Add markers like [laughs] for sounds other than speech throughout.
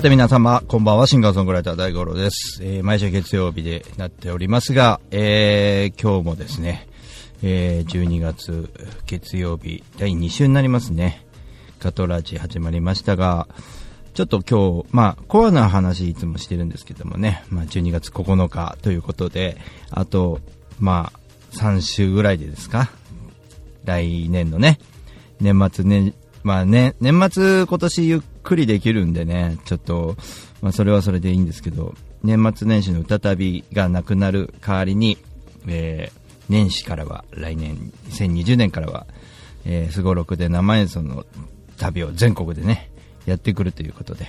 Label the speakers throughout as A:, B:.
A: さて皆様、こんばんは、シンガーソングライター大五郎です。えー毎週月曜日でなっておりますが、えー今日もですね、えー12月月曜日第2週になりますね。ガトラジ始まりましたが、ちょっと今日、まあ、コアな話いつもしてるんですけどもね、まあ、12月9日ということで、あと、まあ、3週ぐらいでですか？来年のね、年末ね、まあね、年末今年ゆっっくりできるんでね、ちょっと、まあそれはそれでいいんですけど、年末年始の再びがなくなる代わりに、えー年始からは、来年、2020年からは、えー、すごろくで生演奏の旅を全国でね、やってくるということで。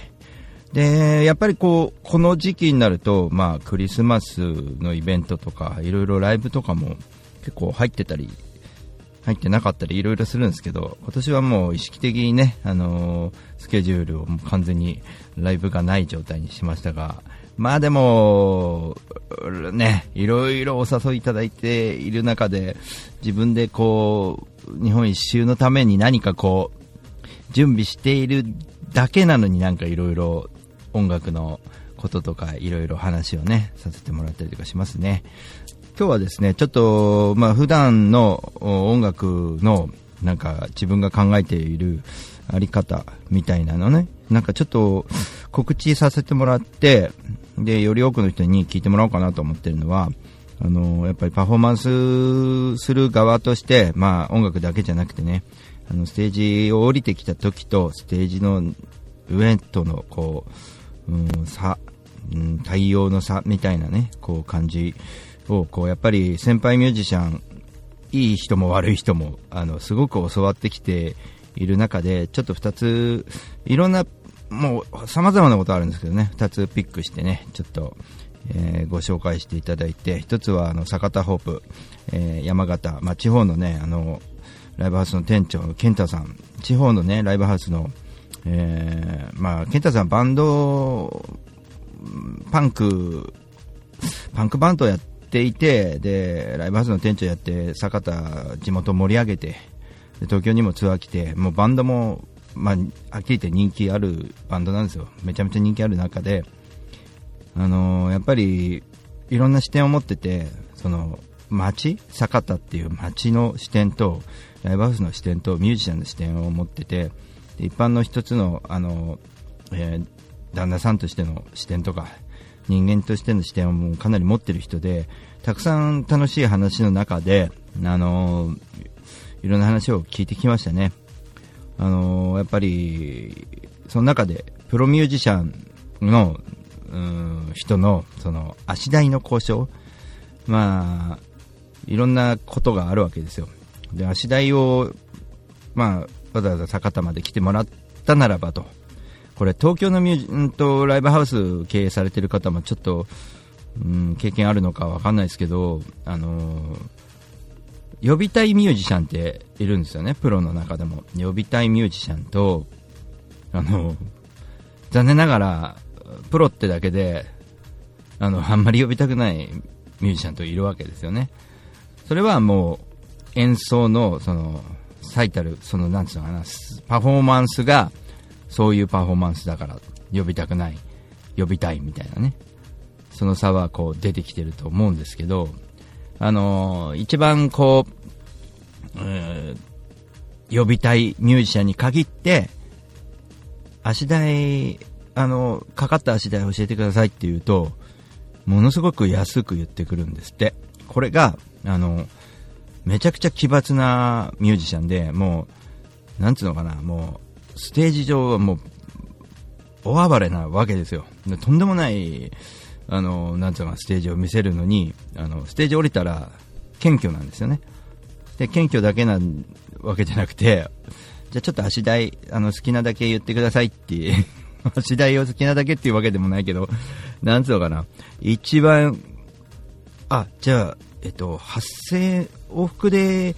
A: で、やっぱりこう、この時期になると、まあ、クリスマスのイベントとか、いろいろライブとかも結構入ってたり入ってなかったりいろいろするんですけど、今年はもう意識的にね、あのースケジュールを完全にライブがない状態にしましたが、まあでも、ね、いろいろお誘いいただいている中で、自分でこう、日本一周のために何かこう、準備しているだけなのになんかいろいろ音楽のこととかいろいろ話をね、させてもらったりとかしますね。今日はですね、ちょっと、まあ普段の音楽のなんか自分が考えているあり方みたいなのね、なんかちょっと告知させてもらって、で、より多くの人に聞いてもらおうかなと思ってるのは、あの、やっぱりパフォーマンスする側として、まあ音楽だけじゃなくてね、あの、ステージを降りてきた時と、ステージの上との、こう、うん、差、うん、対応の差みたいなね、こう感じを、こう、やっぱり先輩ミュージシャン、いい人も悪い人も、あの、すごく教わってきている中で、ちょっと二つ、いろんな、もう、様々なことあるんですけどね、二つピックしてね、ちょっと、えーご紹介していただいて、一つは、あの、坂田ホープ、えー山形、まあ、地方のね、あの、ライブハウスの店長の健太さん、地方のね、ライブハウスの、えーまあ、健太さんバンド、パンク、パンクバンドをやってていて、で、ライブハウスの店長やって、坂田地元盛り上げて、で東京にもツアー来て、もうバンドも、まあ、はっきり言って人気あるバンドなんですよ。めちゃめちゃ人気ある中で、あのーやっぱり、いろんな視点を持ってて、その、街坂田っていう街の視点と、ライブハウスの視点と、ミュージシャンの視点を持ってて、一般の一つの、あの、えー旦那さんとしての視点とか、人間としての視点をもうかなり持ってる人で、たくさん楽しい話の中で、あのいろんな話を聞いてきましたね。あのやっぱり、その中で、プロミュージシャンの、うん人の、その、足台の交渉、まあ、いろんなことがあるわけですよ。で、足台を、まあ、わざわざ坂田まで来てもらったならばと。これ、東京のミュージんとライブハウス経営されてる方もちょっと、うん、経験あるのかわかんないですけど、あのー呼びたいミュージシャンっているんですよね、プロの中でも。呼びたいミュージシャンと、あの残念ながら、プロってだけで、あの、あんまり呼びたくないミュージシャンといるわけですよね。それはもう、演奏の、その、最たる、その、なんつうのかな、パフォーマンスが、そういうパフォーマンスだから、呼びたくない、呼びたいみたいなね。その差はこう出てきてると思うんですけど、あのー一番こう、えー呼びたいミュージシャンに限って、足代、あの、かかった足代教えてくださいって言うと、ものすごく安く言ってくるんですって。これが、あの、めちゃくちゃ奇抜なミュージシャンで、もう、なんつうのかな、もう、ステージ上はもう、大暴れなわけですよ。でとんでもない、あの、なんつうのか、ステージを見せるのに、あの、ステージ降りたら、謙虚なんですよね。で、謙虚だけなわけじゃなくて、じゃあちょっと足台、あの、好きなだけ言ってくださいって、[laughs] 足台を好きなだけっていうわけでもないけど、なんつうのかな、一番、あ、じゃあ、えっと、8000、往復で、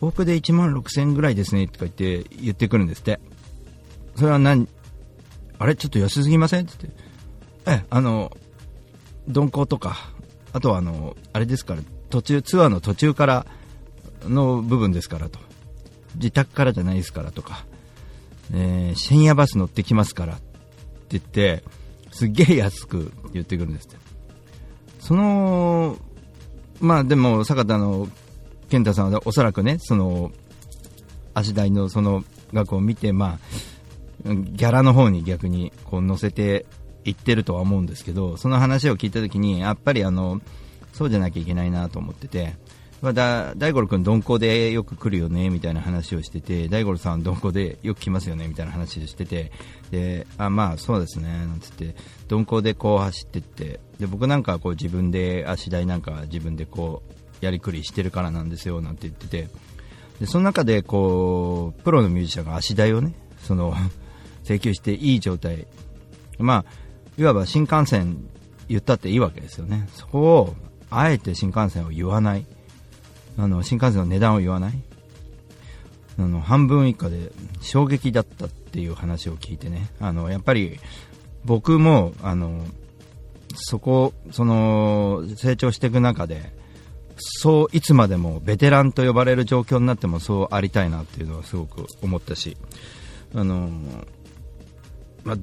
A: 往復で1万6000ぐらいですね、とか言って、言ってくるんですって。それは何、あれ？ちょっと安すぎません？って言って、え、あの、鈍行とか、あとはあの、あれですから、途中、ツアーの途中からの部分ですからと。自宅からじゃないですからとか、えー、深夜バス乗ってきますからって言って、すっげえ安く言ってくるんですって。その、まあでも、坂田の健太さんはおそらくね、その、足代のその額を見て、まあ、ギャラの方に逆にこう乗せていってるとは思うんですけど、その話を聞いたときに、やっぱりあの、そうじゃなきゃいけないなと思ってて、まあ、だ大五郎君、鈍行でよく来るよねみたいな話をしてて、大五郎さん、鈍行でよく来ますよねみたいな話をしてて、であまあそうですねなんつって、鈍行でこう走ってって、で僕なんかこう自分で足台なんか自分でこうやりくりしてるからなんですよなんて言ってて、でその中でこうプロのミュージシャンが足台をねその請求していい状態、まあ、いわば新幹線言ったっていいわけですよね、そこをあえて新幹線を言わない。あの新幹線の値段を言わない。あの半分以下で衝撃だったっていう話を聞いてね。あのやっぱり僕もあのそこその成長していく中でそういつまでもベテランと呼ばれる状況になってもそうありたいなっていうのはすごく思ったしあの、ま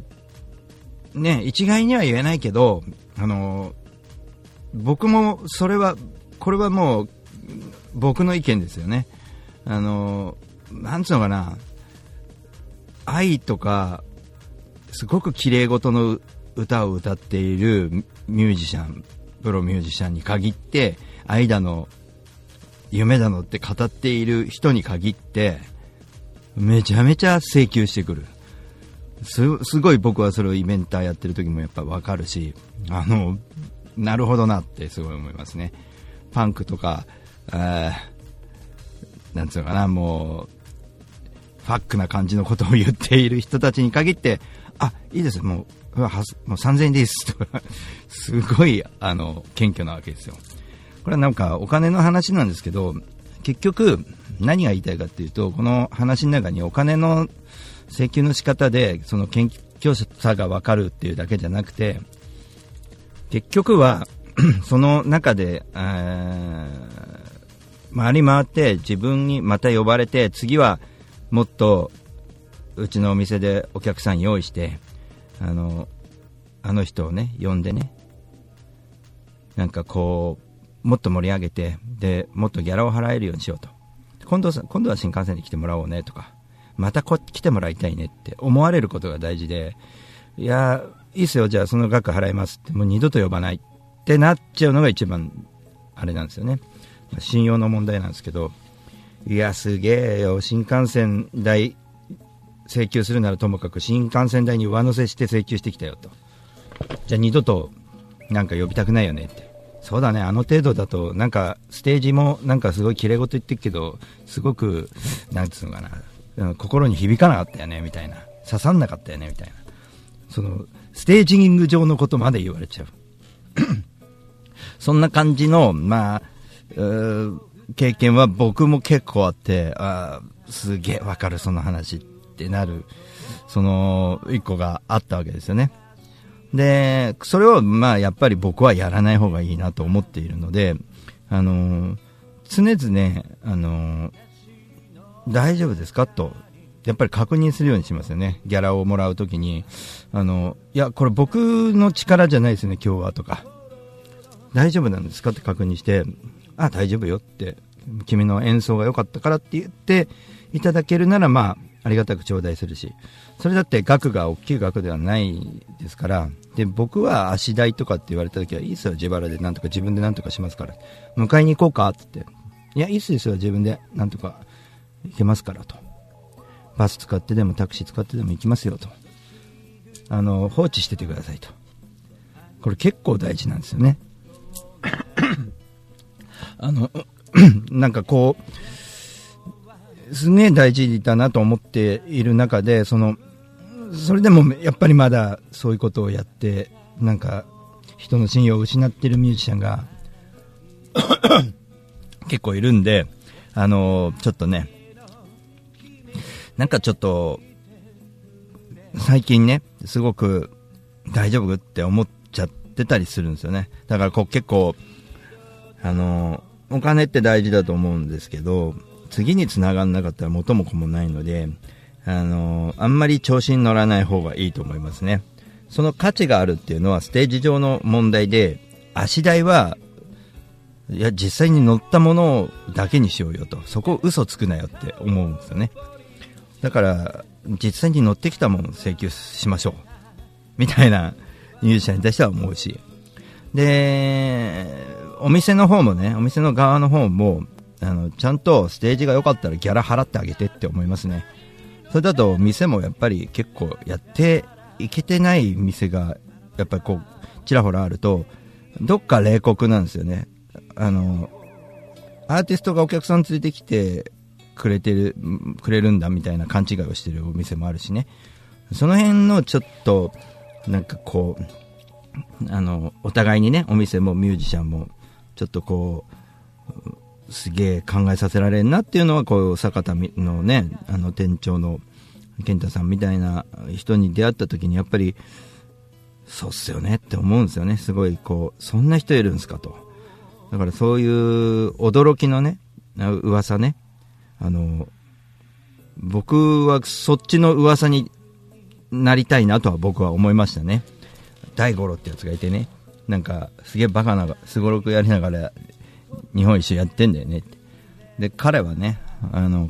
A: ね、一概には言えないけどあの僕もそれはこれはもう僕の意見ですよね。あの、なんつうのかな、愛とか、すごく綺麗事の歌を歌っているミュージシャン、プロミュージシャンに限って、愛だの、夢だのって語っている人に限って、めちゃめちゃ請求してくる。す、すごい僕はそれをイベンターやってる時もやっぱわかるし、あの、なるほどなってすごい思いますね。パンクとか、なんつうのかな、もう、ファックな感じのことを言っている人たちに限って、あ、いいです、もう、もう3000円ですとか、すごい、あの、謙虚なわけですよ。これはなんかお金の話なんですけど、結局、何が言いたいかっていうと、この話の中にお金の請求の仕方で、その謙虚さがわかるっていうだけじゃなくて、結局は、[clears throat] その中で、回り回って自分にまた呼ばれて次はもっとうちのお店でお客さん用意してあのあの人をね呼んでねなんかこうもっと盛り上げてでもっとギャラを払えるようにしようと。今度今度は新幹線で来てもらおうねとか。またこ来てもらいたいねって思われることが大事でいやいいっすよじゃあその額払いますってもう二度と呼ばないってなっちゃうのが一番あれなんですよね信用の問題なんですけど、いや、すげえよ、新幹線代請求するならともかく、新幹線代に上乗せして請求してきたよと。じゃあ二度となんか呼びたくないよねって。そうだね、あの程度だと、なんかステージもなんかすごい綺麗事言ってるけど、すごく、なんつうのかな、心に響かなかったよね、みたいな。刺さんなかったよね、みたいな。その、ステージング上のことまで言われちゃう。そんな感じの、まあ、経験は僕も結構あって、あすげえわかる、その話ってなる、その一個があったわけですよね。で、それを、まあ、やっぱり僕はやらない方がいいなと思っているので、あの常々、あの大丈夫ですか？と、やっぱり確認するようにしますよね。ギャラをもらうときに、あの、いや、これ僕の力じゃないですね、今日はとか。大丈夫なんですか？って確認して、あ、大丈夫よって、君の演奏が良かったからって言っていただけるなら、まあ、ありがたく頂戴するし、それだって額が大きい額ではないですから、で、僕は足代とかって言われた時は、いいっすよ、自腹でなんとか自分でなんとかしますから、迎えに行こうかって言って、いや、いいっすよ、自分で。なんとか。行けますからと。バス使ってでもタクシー使ってでも行きますよと。あの、放置しててくださいと。これ結構大事なんですよね。[coughs] あの、[coughs] なんかこう、すげえ大事だなと思っている中で、その、それでもやっぱりまだそういうことをやって、なんか、人の信用を失っているミュージシャンが [coughs] 結構いるんで、あのちょっとね、なんかちょっと、最近ね、すごく大丈夫って思っちゃってたりするんですよね。だからこう結構、あの、お金って大事だと思うんですけど、次に繋がんなかったら元も子もないので、あの、あんまり調子に乗らない方がいいと思いますね。その価値があるっていうのはステージ上の問題で、足代は、いや、実際に乗ったものだけにしようよと。そこ嘘つくなよって思うんですよね。だから、実際に乗ってきたものを請求しましょう。みたいな入ュ者に対しては思うし。で、お店の方もね、お店の側の方も、あの、ちゃんとステージが良かったらギャラ払ってあげてって思いますね。それだと店もやっぱり結構やっていけてない店が、やっぱりこう、ちらほらあると、どっか冷酷なんですよね。あの、アーティストがお客さん連れてきてくれてる、くれるんだみたいな勘違いをしてるお店もあるしね。その辺のちょっと、なんかこう、あの、お互いにね、お店もミュージシャンも、ちょっとこう、すげえ考えさせられんなっていうのは、こう、坂田のね、あの店長の健太さんみたいな人に出会った時に、やっぱり、そうっすよねって思うんですよね。すごい、こう、そんな人いるんですかと。だからそういう驚きのね、噂ね、あの、僕はそっちの噂になりたいなとは僕は思いましたね。大五郎ってやつがいてね、なんかすげえバカな、すごろくやりながら日本一周やってんだよねって。で、彼はね、あの、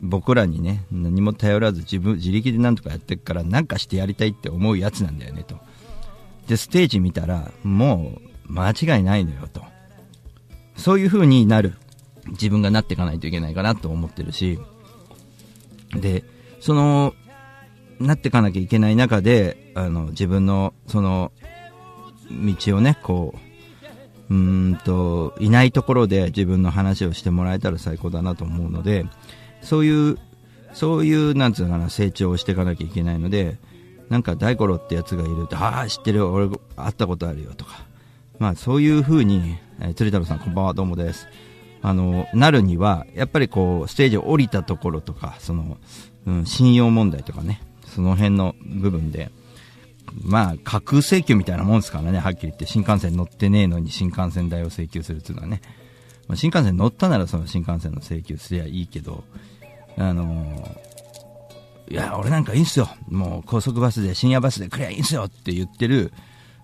A: 僕らにね、何も頼らず自分、自力でなんとかやってるから、なんかしてやりたいって思うやつなんだよねと。で、ステージ見たら、もう間違いないのよと。そういう風になる。自分がなっていかないといけないかなと思ってるし、で、その、なっていかなきゃいけない中で、あの、自分の、その、道をね、こう、うんと、いないところで自分の話をしてもらえたら最高だなと思うので、そういう、そういう、なんつうのかな、成長をしていかなきゃいけないので、なんか大五郎ってやつがいると、ああ、知ってるよ、俺、会ったことあるよとか、まあそういう風に、えー、鶴太郎さんこんばんは、どうもです。あの、なるには、やっぱりこう、ステージを降りたところとか、その、うん、信用問題とかね、その辺の部分で、まあ、架空請求みたいなもんですからね、はっきり言って、新幹線乗ってねえのに新幹線代を請求するっていうのはね、まあ、新幹線乗ったならその新幹線の請求すりゃいいけど、あのー、いや、俺なんかいいんすよ。もう高速バスで深夜バスで来りゃいいんすよって言ってる、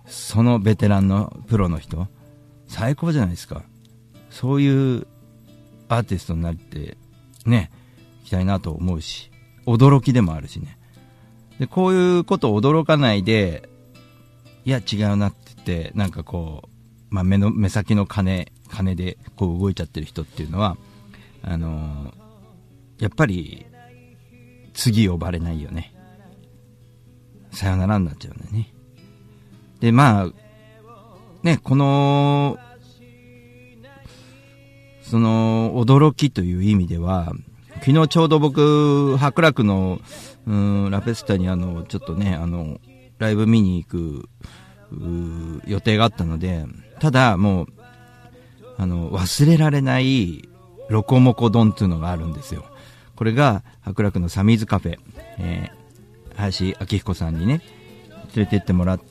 A: そのベテランのプロの人、最高じゃないですか。そういうアーティストになって、ね、いきたいなと思うし、驚きでもあるしね。で、こういうことを驚かないで、いや、違うなって言って、なんかこう、まあ、目の、目先の金、金でこう動いちゃってる人っていうのは、あのー、やっぱり、次呼ばれないよね。さよならになっちゃうんだよね。で、まあ、ね、この、その、驚きという意味では、昨日ちょうど僕、白楽の、うん、ラペスタにあの、ちょっとね、あの、ライブ見に行く、予定があったので、ただもう、あの、忘れられないロコモコ丼っていうのがあるんですよ。これが、白楽のサミーズカフェ、えー、林明彦さんにね、連れてってもらっ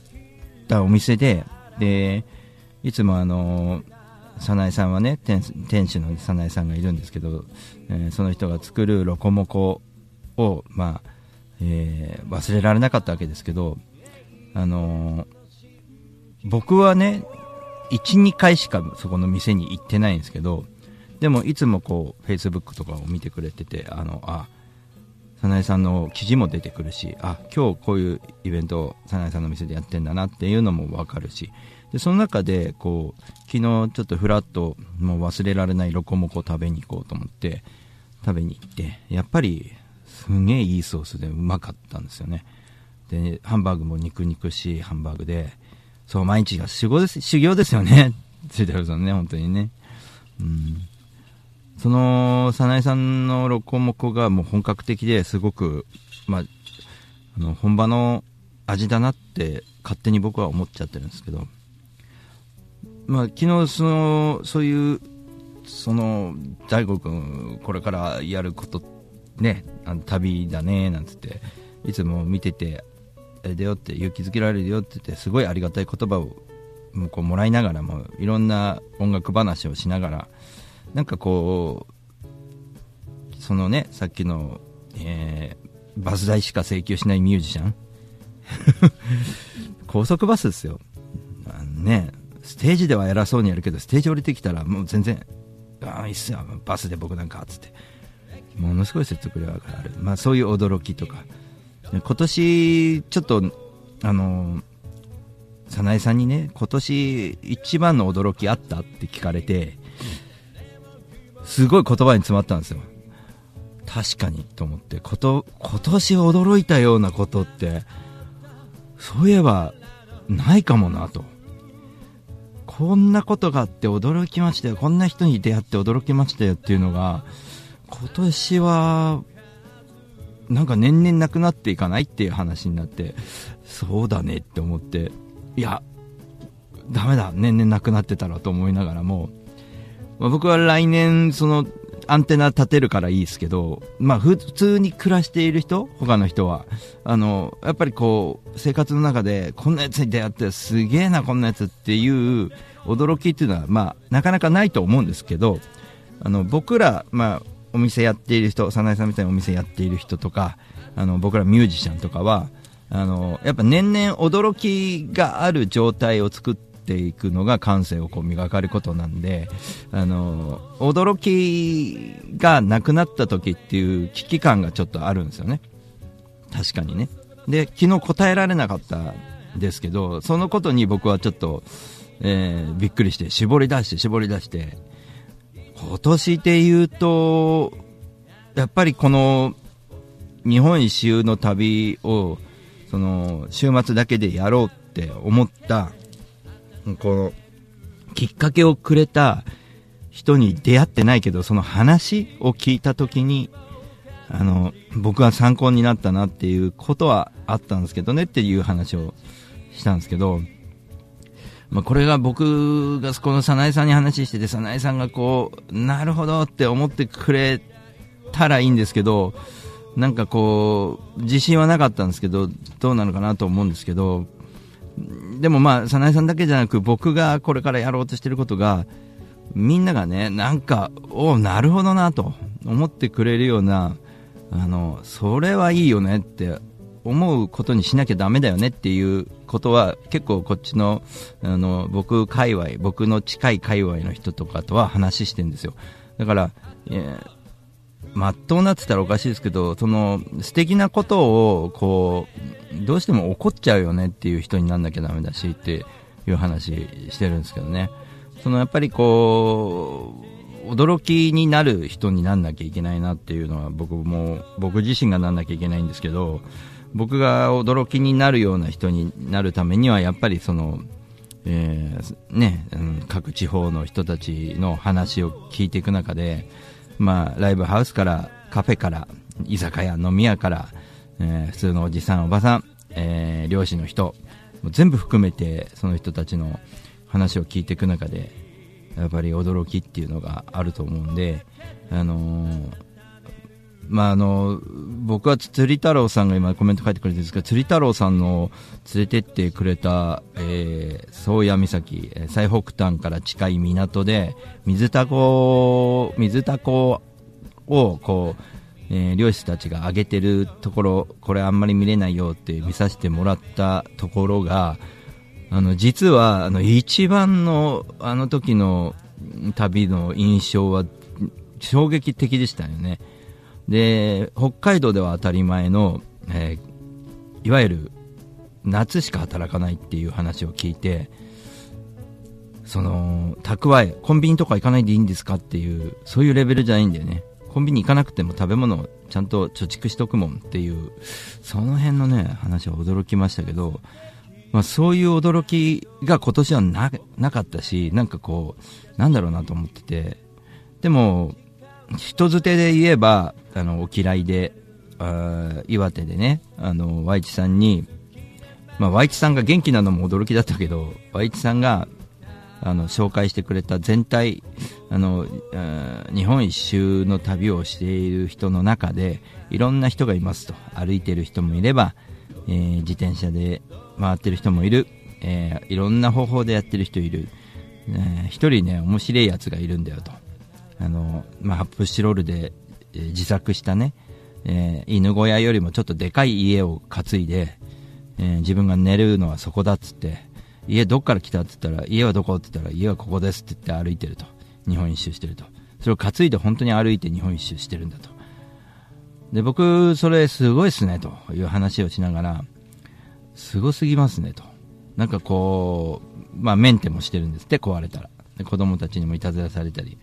A: たお店で、で、いつもあの早苗さんはね店主の早苗さんがいるんですけど、えー、その人が作るロコモコを、まあえー、忘れられなかったわけですけど、あのー、僕はね1、2回しかそこの店に行ってないんですけどでもいつもこうフェイスブックとかを見てくれててあのあ早苗さんの記事も出てくるしあ今日こういうイベントを早苗さんの店でやってんだなっていうのも分かるしでその中でこう昨日ちょっとフラッともう忘れられないロコモコ食べに行こうと思って食べに行ってやっぱりすげえいいソースでうまかったんですよね。でハンバーグも肉肉しいハンバーグでそう毎日が修行です修行ですよね。ついてるさんね本当にね。うん。その早苗さんのロコモコがもう本格的ですごくまああの本場の味だなって勝手に僕は思っちゃってるんですけど。まあ、昨日そのそういうその大悟君これからやることねあの旅だねなんつっていつも見てて、え出よって勇気づけられるよって言って、すごいありがたい言葉をもうこうもらいながらも、いろんな音楽話をしながら、なんかこう、そのね、さっきの、えーバス代しか請求しないミュージシャン [laughs] 高速バスですよ。あのね、ステージでは偉そうにやるけど、ステージ降りてきたらもう全然、ああ、いいっすよ、バスで僕なんか、つって。ものすごい説得力がある。まあそういう驚きとか。今年、ちょっと、あの、早苗さんにね、今年一番の驚きあったって聞かれて、すごい言葉に詰まったんですよ。確かにと思ってこと、今年驚いたようなことって、そういえばないかもなと。こんなことがあって驚きましたよ。こんな人に出会って驚きましたよっていうのが、今年は、なんか年々なくなっていかないっていう話になって、そうだねって思って、いや、ダメだ、年々なくなってたらと思いながらも、まあ、僕は来年、その、アンテナ立てるからいいですけど、まあ、普通に暮らしている人、他の人は、あの、やっぱりこう、生活の中で、こんなやつに出会ってすげえな、こんなやつっていう驚きっていうのは、まあ、なかなかないと思うんですけど、あの、僕ら、まあ、お店やっている人、早苗さんみたいにお店やっている人とか、あの、僕らミュージシャンとかは、あの、やっぱ年々驚きがある状態を作って、ていくのが感性をこう磨かれることなんで、あの、驚きがなくなった時っていう危機感がちょっとあるんですよね。確かにね。で、昨日答えられなかったんですけど、そのことに僕はちょっと、えー、びっくりして、絞り出して、絞り出して、今年で言うと、やっぱりこの、日本一周の旅を、その、週末だけでやろうって思ったこの、きっかけをくれた人に出会ってないけど、その話を聞いた時に、あの、僕は参考になったなっていうことはあったんですけどねっていう話をしたんですけど、まあ、これが僕がこの早苗さんに話してて、早苗さんがこう、なるほどって思ってくれたらいいんですけど、なんかこう、自信はなかったんですけど、どうなのかなと思うんですけど、でもまあ、早苗さんだけじゃなく、僕がこれからやろうとしてることが、みんながね、なんか、おなるほどなと思ってくれるような、あの、それはいいよねって思うことにしなきゃだめだよねっていうことは、結構こっちの、あの、僕界隈、僕の近い界隈の人とかとは話してるんですよ。だから、えーまっとうなってたらおかしいですけど、その素敵なことをこうどうしても怒っちゃうよねっていう人になんなきゃだめだしっていう話してるんですけどね。そのやっぱりこう驚きになる人になんなきゃいけないなっていうのは僕も僕自身がなんなきゃいけないんですけど僕が驚きになるような人になるためにはやっぱりその、えー、ね、うん、各地方の人たちの話を聞いていく中でまあ、ライブハウスから、カフェから、居酒屋、飲み屋から、えー、普通のおじさん、おばさん、えー、漁師の人、全部含めて、その人たちの話を聞いていく中で、やっぱり驚きっていうのがあると思うんで、あのー、まああの僕は釣り太郎さんが今コメント書いてくれてるんですけど釣り太郎さんの連れてってくれた、えー、宗谷岬最北端から近い港で水タコ水タコをこう、えー、漁師たちが上げてるところこれあんまり見れないよって見させてもらったところがあの実はあの一番のあの時の旅の印象は衝撃的でしたよね。で北海道では当たり前の、えー、いわゆる夏しか働かないっていう話を聞いてその蓄えコンビニとか行かないでいいんですかっていうそういうレベルじゃないんだよね。コンビニ行かなくても食べ物をちゃんと貯蓄しとくもんっていうその辺のね話は驚きましたけど、まあ、そういう驚きが今年はななかったしなんかこうなんだろうなと思ってて。でも人づてで言えば、あの、お嫌いで、あ岩手でね、あの、ワイチさんに、まあ、ワイチさんが元気なのも驚きだったけど、ワイチさんが、あの紹介してくれた全体あの日本一周の旅をしている人の中でいろんな人がいますと。歩いてる人もいれば、えー、自転車で回ってる人もいる、えー、いろんな方法でやってる人いる、えー、一人ね面白いやつがいるんだよと。あの、まあ、発泡スチロールで、えー、自作したね、えー、犬小屋よりもちょっとでかい家を担いで、えー、自分が寝るのはそこだっつって家どっから来たって言ったら家はどこって言ったら家はここですって言って歩いてると。日本一周してると。それを担いで本当に歩いて日本一周してるんだと。で僕それすごいっすねと。いう話をしながらすごすぎますねと。なんかこうまあメンテもしてるんですって壊れたら。で子供たちにもいたずらされたり。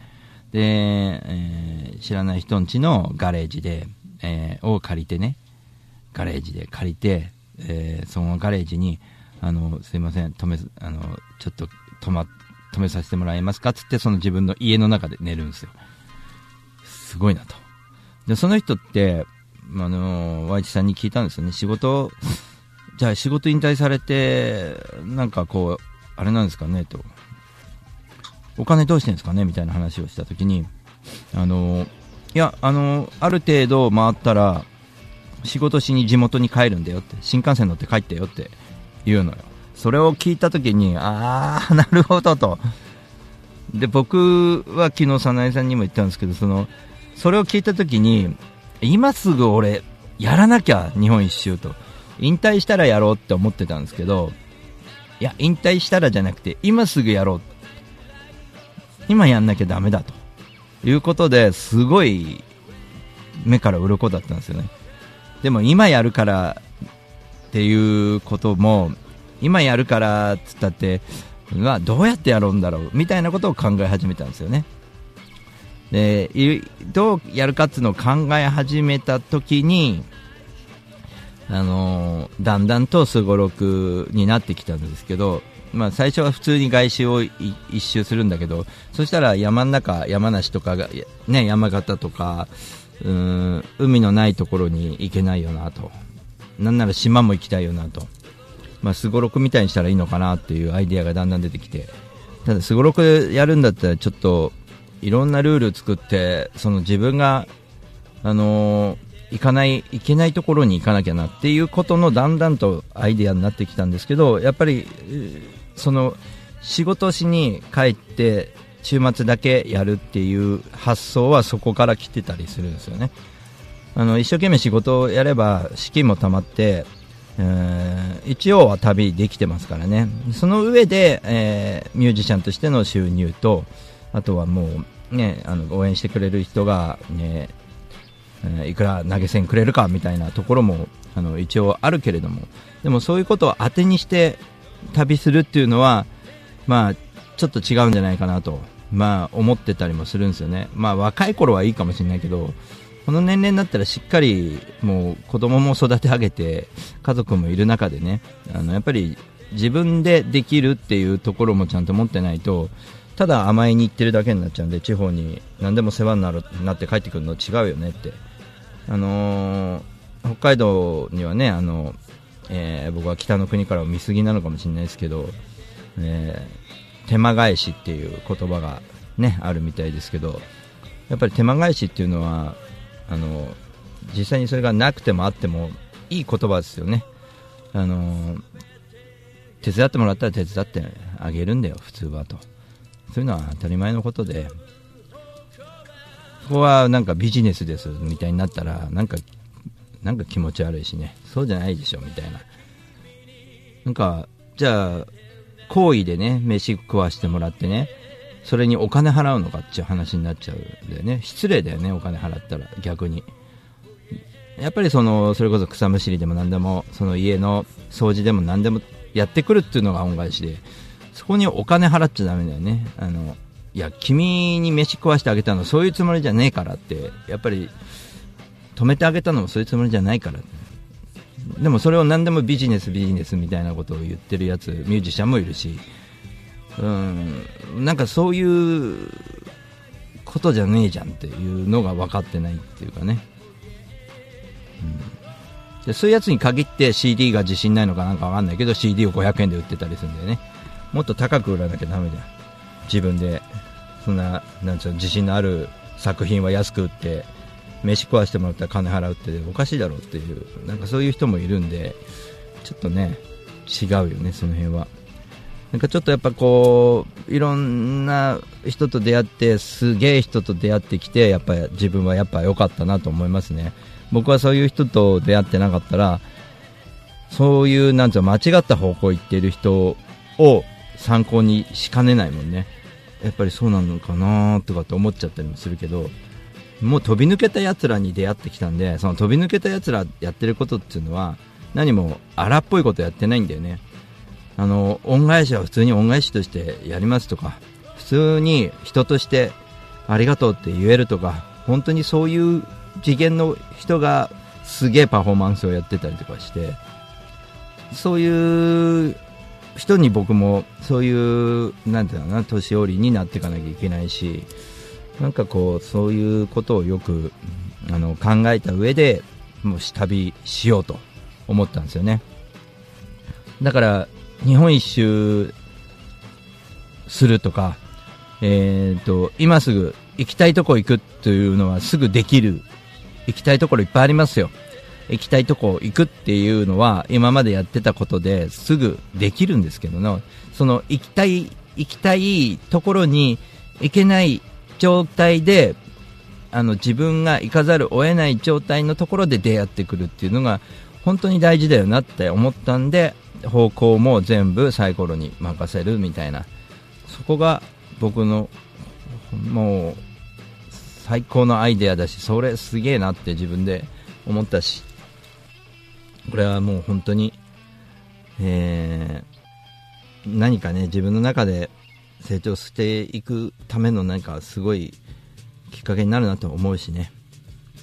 A: で、えー、知らない人んちのガレージで、えー、を借りてねガレージで借りて、えー、そのガレージにあのすいません止めあのちょっと止ま止めさせてもらえますか？つってその自分の家の中で寝るんですよ。すごいなと。でその人ってあの Y さんに聞いたんですよね。仕事じゃあ仕事引退されてなんかこうあれなんですかね？と。お金どうしてんですかねみたいな話をした時にあのいやあのある程度回ったら仕事しに地元に帰るんだよって新幹線乗って帰ってよって言うのよ。それを聞いた時にああ [laughs] なるほどと。で僕は昨日早苗さんにも言ったんですけどそのそれを聞いた時に今すぐ俺やらなきゃ日本一周と。引退したらやろうって思ってたんですけどいや引退したらじゃなくて今すぐやろうっ今やんなきゃだめだということですごい目から鱗だったんですよね。でも今やるからっていうことも今やるからっつったってはどうやってやるんだろうみたいなことを考え始めたんですよね。でどうやるかっていうのを考え始めた時にあのだんだんとすごろくになってきたんですけど、まあ、最初は普通に外周を一周するんだけどそしたら山の中山梨とかが、ね、山形とかうん海のないところに行けないよなと。なんなら島も行きたいよなと。ま、すごろくみたいにしたらいいのかなっていうアイデアがだんだん出てきて。ただすごろくやるんだったらちょっといろんなルール作ってその自分があのー、行かない行けないところに行かなきゃなっていうことのだんだんとアイデアになってきたんですけどやっぱりその仕事しに帰って週末だけやるっていう発想はそこから来てたりするんですよね。あの一生懸命仕事をやれば資金も貯まってえー、一応は旅できてますからね。その上で、えー、ミュージシャンとしての収入とあとはもう、ね、あの応援してくれる人が、ね、いくら投げ銭くれるかみたいなところもあの一応あるけれども。でもそういうことを当てにして旅するっていうのは、まあ、ちょっと違うんじゃないかなと、まあ、思ってたりもするんですよね、まあ、若い頃はいいかもしれないけどこの年齢になったらしっかりもう子供も育て上げて家族もいる中でねあのやっぱり自分でできるっていうところもちゃんと持ってないとただ甘えに行ってるだけになっちゃうんで地方に何でも世話になるなって帰ってくるの違うよねって。あのー、北海道にはねあの、えー、僕は北の国から見過ぎなのかもしれないですけど、えー、手間返しっていう言葉がねあるみたいですけどやっぱり手間返しっていうのはあの実際にそれがなくてもあってもいい言葉ですよね。あの手伝ってもらったら手伝ってあげるんだよ普通はと。そういうのは当たり前のことで。ここはなんかビジネスですみたいになったらなんかなんか気持ち悪いしね。そうじゃないでしょみたいな。なんかじゃあ好意でね飯食わしてもらってねそれにお金払うのかっていう話になっちゃうんだよね。失礼だよねお金払ったら逆に。やっぱりそのそれこそ草むしりでも何でもその家の掃除でも何でもやってくるっていうのが恩返しでそこにお金払っちゃだめだよね。あのいや君に飯食わしてあげたのそういうつもりじゃねえからってやっぱり止めてあげたのもそういうつもりじゃないからでもそれを何でもビジネスビジネスみたいなことを言ってるやつミュージシャンもいるしうん、なんかそういうことじゃねえじゃんっていうのが分かってないっていうかね、うん、でそういうやつに限って CD が自信ないのかなんか分かんないけど CD を500円で売ってたりするんだよね。もっと高く売らなきゃダメだよ自分でそんななんうの自信のある作品は安く売って飯食わしてもらったら金払うっておかしいだろうっていうなんかそういう人もいるんでちょっとね違うよねその辺は。なんかちょっとやっぱこういろんな人と出会ってすげえ人と出会ってきてやっぱ自分はやっぱ良かったなと思いますね。僕はそういう人と出会ってなかったらそういうなんつう間違った方向行ってる人を参考にしかねないもんね。やっぱりそうなのかなとかって思っちゃったりもするけどもう飛び抜けた奴らに出会ってきたんでその飛び抜けた奴らやってることっていうのは何も荒っぽいことやってないんだよね。あの恩返しは普通に恩返しとしてやりますとか普通に人としてありがとうって言えるとか本当にそういう次元の人がすげえパフォーマンスをやってたりとかしてそういう人に僕もそういうなんていうのかな年寄りになっていかなきゃいけないしなんかこうそういうことをよくあの考えた上でもし旅しようと思ったんですよね。だから日本一周するとか、えーと、今すぐ行きたいとこ行くというのはすぐできる行きたいところいっぱいありますよ。行きたいとこ行くっていうのは今までやってたことですぐできるんですけどのその行きたい行きたいところに行けない状態であの自分が行かざるを得ない状態のところで出会ってくるっていうのが本当に大事だよなって思ったんで方向も全部サイコロに任せるみたいな。そこが僕のもう最高のアイデアだしそれすげえなって自分で思ったしこれはもう本当に、えー、何かね自分の中で成長していくための何かすごいきっかけになるなと思うしね、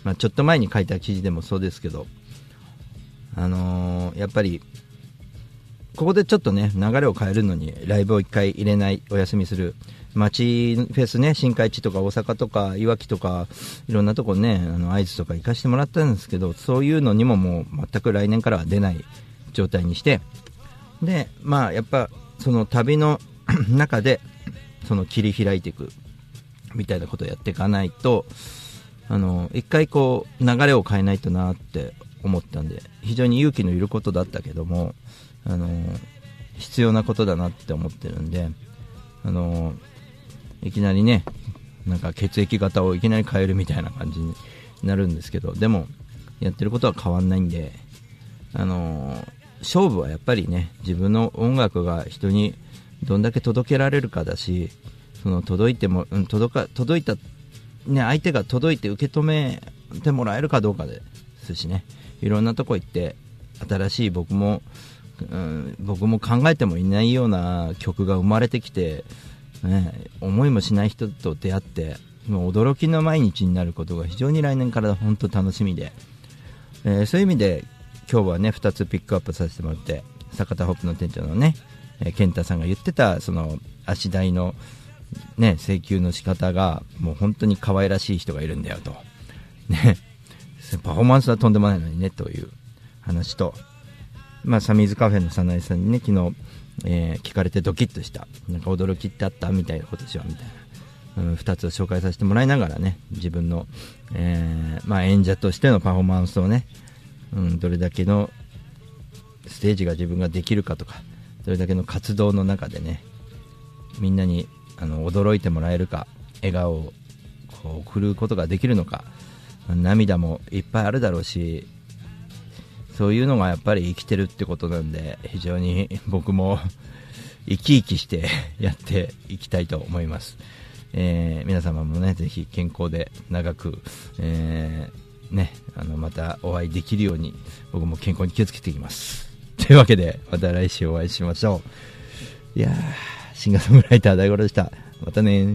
A: まあ、ちょっと前に書いた記事でもそうですけどあのー、やっぱりここでちょっとね流れを変えるのにライブを1回入れないお休みする。街フェスね新海地とか大阪とかいわきとかいろんなとこねあの会津とか行かしてもらったんですけどそういうのにももう全く来年からは出ない状態にして。でまあやっぱその旅の [clears throat] 中でその切り開いていくみたいなことをやっていかないとあの一回こう流れを変えないとなって思ったんで非常に勇気のいることだったけどもあの必要なことだなって思ってるんで、あのいきなりね、なんか血液型をいきなり変えるみたいな感じになるんですけど、でも、やってることは変わんないんで、あの勝負はやっぱりね、自分の音楽が人にどんだけ届けられるかだし、その届いても、うん、届か届いた、ね、相手が届いて受け止めてもらえるかどうかですしね、いろんなとこ行って、新しい僕もうん、僕も考えてもいないような曲が生まれてきて、ね、思いもしない人と出会ってもう驚きの毎日になることが非常に来年から本当楽しみで、えー、そういう意味で今日はね2つピックアップさせてもらって坂田ホップの店長のね、えー、健太さんが言ってたその足台の、ね、請求の仕方がもう本当に可愛らしい人がいるんだよと、[laughs] ね、パフォーマンスはとんでもないのにねという話と。まあ、サミーズカフェの早苗さんにね、昨日、えー、聞かれてドキッとした、なんか驚きってあったみたいな、今年はみたいな、うん、2つを紹介させてもらいながらね、自分の、えー、まあ、演者としてのパフォーマンスをね、うん、どれだけのステージが自分ができるかとか、どれだけの活動の中でね、みんなにあの驚いてもらえるか、笑顔をこう送ることができるのか、涙もいっぱいあるだろうし、そういうのがやっぱり生きてるってことなんで、非常に僕も生き生きして [laughs] やっていきたいと思います。えー、皆様もね、ぜひ健康で長く、えー、ね、あの、またお会いできるように、僕も健康に気をつけていきます。[laughs] というわけで、また来週お会いしましょう。いやー、シンガーソングライター大五郎でした。またね